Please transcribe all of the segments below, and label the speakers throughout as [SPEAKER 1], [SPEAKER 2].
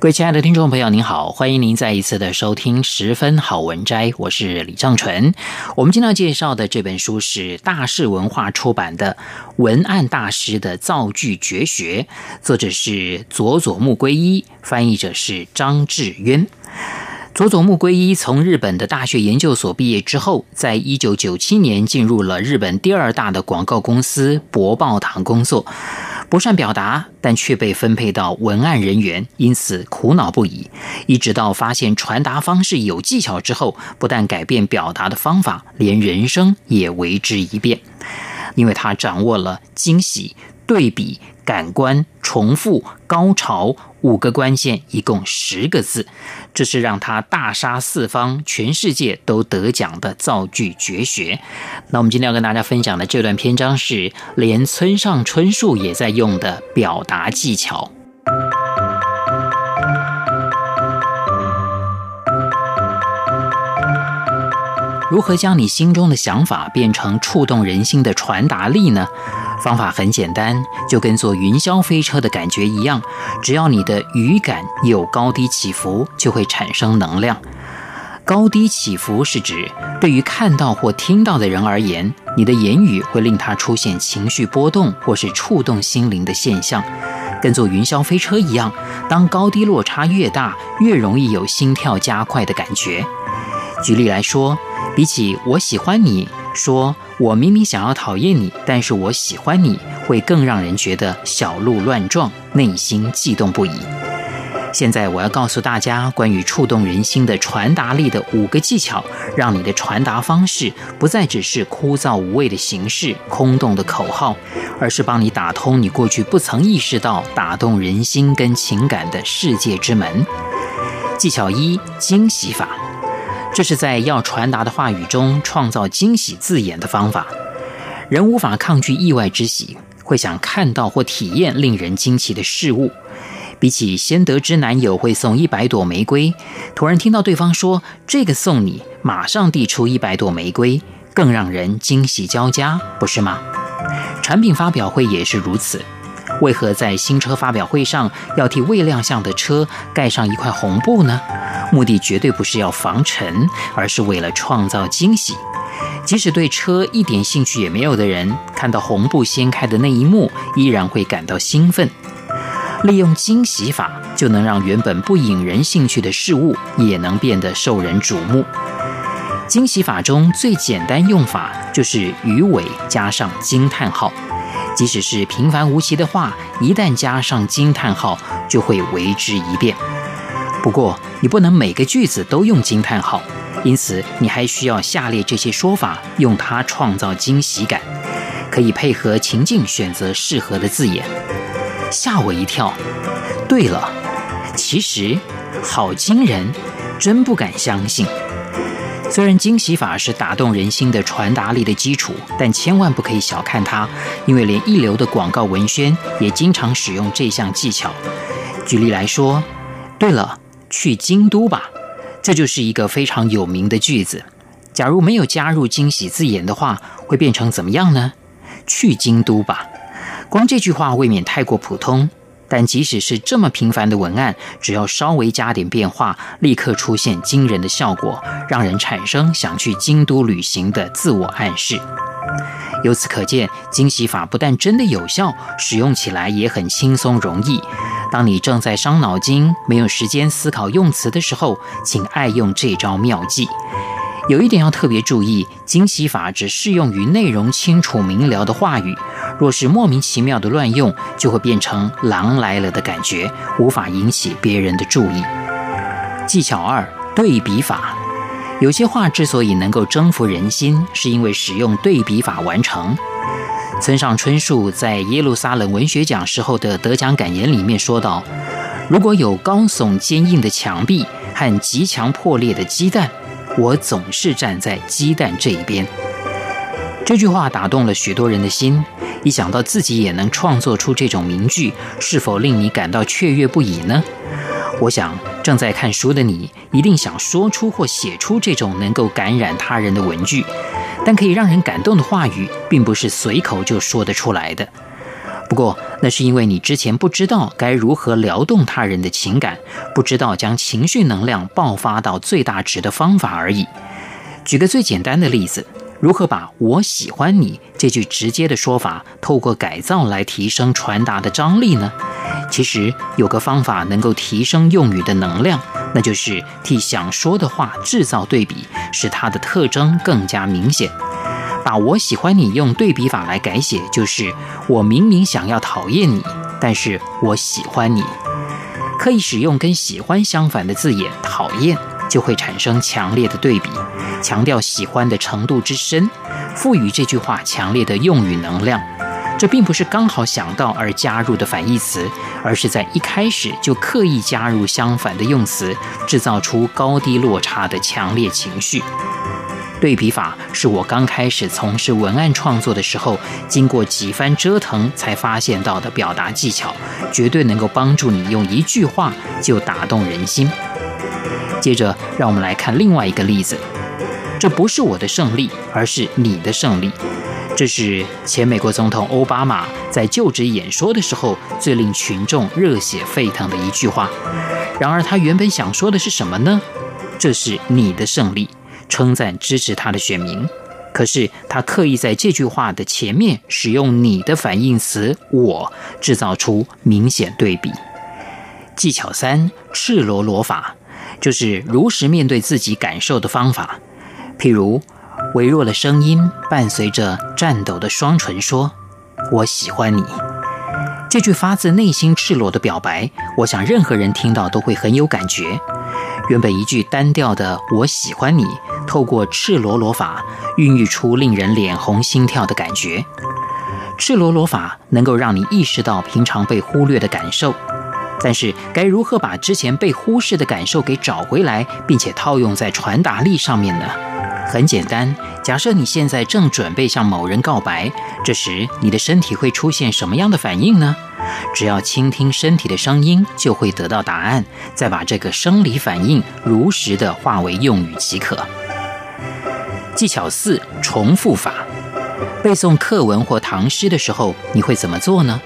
[SPEAKER 1] 各位亲爱的听众朋友，您好，欢迎您再一次的收听《十分好文摘》，我是李尚纯。我们今天要介绍的这本书是大是文化出版的《文案大师的造句绝学》，作者是佐佐木圭一，翻译者是张志渊。佐佐木圭一从日本的大学研究所毕业之后，在一九九七年进入了日本第二大的广告公司博报堂工作。不善表达，但却被分配到文案人员，因此苦恼不已。一直到发现传达方式有技巧之后，不但改变表达的方法，连人生也为之一变，因为他掌握了惊喜、对比、感官、重复、高潮五个关键，一共十个字，这是让他大杀四方、全世界都得奖的造句绝学。那我们今天要跟大家分享的这段篇章是连村上春树也在用的表达技巧。如何将你心中的想法变成触动人心的传达力呢？方法很简单，就跟坐云霄飞车的感觉一样，只要你的语感有高低起伏，就会产生能量。高低起伏是指对于看到或听到的人而言，你的言语会令他出现情绪波动或是触动心灵的现象，跟坐云霄飞车一样，当高低落差越大，越容易有心跳加快的感觉。举例来说，比起我喜欢你，说我明明想要讨厌你，但是我喜欢你，会更让人觉得小鹿乱撞，内心悸动不已。现在我要告诉大家关于触动人心的传达力的五个技巧，让你的传达方式不再只是枯燥无味的形式、空洞的口号，而是帮你打通你过去不曾意识到打动人心跟情感的世界之门。技巧一：惊喜法。这是在要传达的话语中创造惊喜字眼的方法。人无法抗拒意外之喜，会想看到或体验令人惊奇的事物。比起先得知男友会送一百朵玫瑰，突然听到对方说“这个送你”，马上递出一百朵玫瑰，更让人惊喜交加，不是吗？产品发表会也是如此。为何在新车发表会上要替未亮相的车盖上一块红布呢？目的绝对不是要防尘，而是为了创造惊喜。即使对车一点兴趣也没有的人，看到红布掀开的那一幕，依然会感到兴奋。利用惊喜法，就能让原本不引人兴趣的事物，也能变得受人瞩目。惊喜法中最简单用法，就是鱼尾加上惊叹号。即使是平凡无奇的话，一旦加上惊叹号，就会为之一变。不过，你不能每个句子都用惊叹号，因此你还需要下列这些说法，用它创造惊喜感。可以配合情境选择适合的字眼。吓我一跳！对了，其实好惊人，真不敢相信。虽然惊喜法是打动人心的传达力的基础，但千万不可以小看它，因为连一流的广告文宣也经常使用这项技巧。举例来说，对了，去京都吧，这就是一个非常有名的句子。假如没有加入惊喜字眼的话，会变成怎么样呢？去京都吧，光这句话未免太过普通。但即使是这么平凡的文案，只要稍微加点变化，立刻出现惊人的效果，让人产生想去京都旅行的自我暗示。由此可见，惊喜法不但真的有效，使用起来也很轻松容易。当你正在伤脑筋、没有时间思考用词的时候，请爱用这招妙计。有一点要特别注意，惊喜法只适用于内容清楚明了的话语。若是莫名其妙的乱用，就会变成狼来了的感觉，无法引起别人的注意。技巧二：对比法。有些话之所以能够征服人心，是因为使用对比法完成。村上春树在耶路撒冷文学奖时候的得奖感言里面说道：“如果有高耸坚硬的墙壁和极强破裂的鸡蛋，我总是站在鸡蛋这一边。”这句话打动了许多人的心。一想到自己也能创作出这种名句，是否令你感到雀跃不已呢？我想，正在看书的你一定想说出或写出这种能够感染他人的文句，但可以让人感动的话语，并不是随口就说得出来的。不过，那是因为你之前不知道该如何撩动他人的情感，不知道将情绪能量爆发到最大值的方法而已。举个最简单的例子。如何把我喜欢你这句直接的说法，透过改造来提升传达的张力呢？其实有个方法能够提升用语的能量，那就是替想说的话制造对比，使它的特征更加明显。把我喜欢你用对比法来改写，就是我明明想要讨厌你，但是我喜欢你。可以使用跟喜欢相反的字眼，讨厌。就会产生强烈的对比，强调喜欢的程度之深，赋予这句话强烈的用语能量。这并不是刚好想到而加入的反义词，而是在一开始就刻意加入相反的用词，制造出高低落差的强烈情绪。对比法是我刚开始从事文案创作的时候，经过几番折腾才发现到的表达技巧，绝对能够帮助你用一句话就打动人心。接着，让我们来看另外一个例子。这不是我的胜利，而是你的胜利。这是前美国总统欧巴马在就职演说的时候最令群众热血沸腾的一句话。然而，他原本想说的是什么呢？这是你的胜利，称赞支持他的选民。可是，他刻意在这句话的前面使用“你的”反义词“我”，制造出明显对比。技巧三：赤裸裸法。就是如实面对自己感受的方法，譬如微弱的声音伴随着颤抖的双唇说：“我喜欢你。”这句发自内心赤裸的表白，我想任何人听到都会很有感觉。原本一句单调的“我喜欢你”，透过赤裸裸法，孕育出令人脸红心跳的感觉。赤裸裸法能够让你意识到平常被忽略的感受。但是，该如何把之前被忽视的感受给找回来，并且套用在传达力上面呢？很简单，假设你现在正准备向某人告白，这时你的身体会出现什么样的反应呢？只要倾听身体的声音，就会得到答案，再把这个生理反应如实的化为用语即可。技巧四：重复法。背诵课文或唐诗的时候，你会怎么做呢？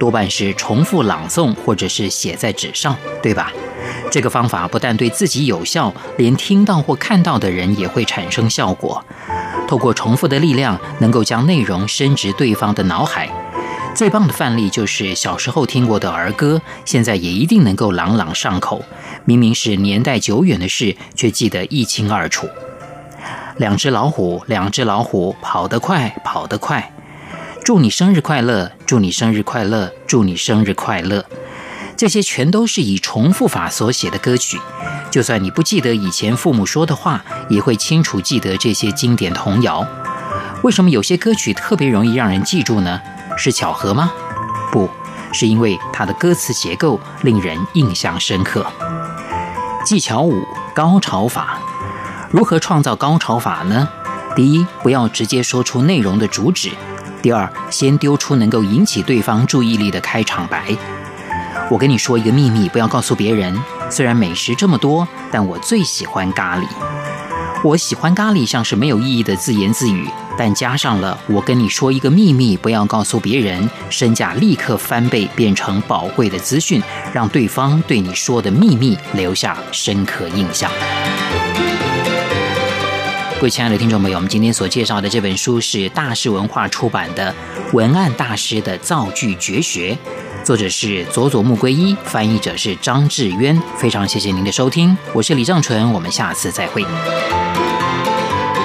[SPEAKER 1] 多半是重复朗诵，或者是写在纸上，对吧？这个方法不但对自己有效，连听到或看到的人也会产生效果。透过重复的力量，能够将内容深植对方的脑海。最棒的范例就是小时候听过的儿歌，现在也一定能够朗朗上口。明明是年代久远的事，却记得一清二楚。两只老虎，两只老虎，跑得快，跑得快。祝你生日快乐！祝你生日快乐！祝你生日快乐！这些全都是以重复法所写的歌曲。就算你不记得以前父母说的话，也会清楚记得这些经典童谣。为什么有些歌曲特别容易让人记住呢？是巧合吗？不，是因为它的歌词结构令人印象深刻。技巧五：高潮法。如何创造高潮法呢？第一，不要直接说出内容的主旨。第二，先丢出能够引起对方注意力的开场白。我跟你说一个秘密，不要告诉别人。虽然美食这么多，但我最喜欢咖喱。我喜欢咖喱像是没有意义的自言自语，但加上了我跟你说一个秘密，不要告诉别人，身价立刻翻倍，变成宝贵的资讯，让对方对你说的秘密留下深刻印象。各位亲爱的听众朋友，我们今天所介绍的这本书是大师文化出版的《文案大师的造句绝学》，作者是佐佐木圭一，翻译者是张志渊。非常谢谢您的收听，我是李正淳，我们下次再会。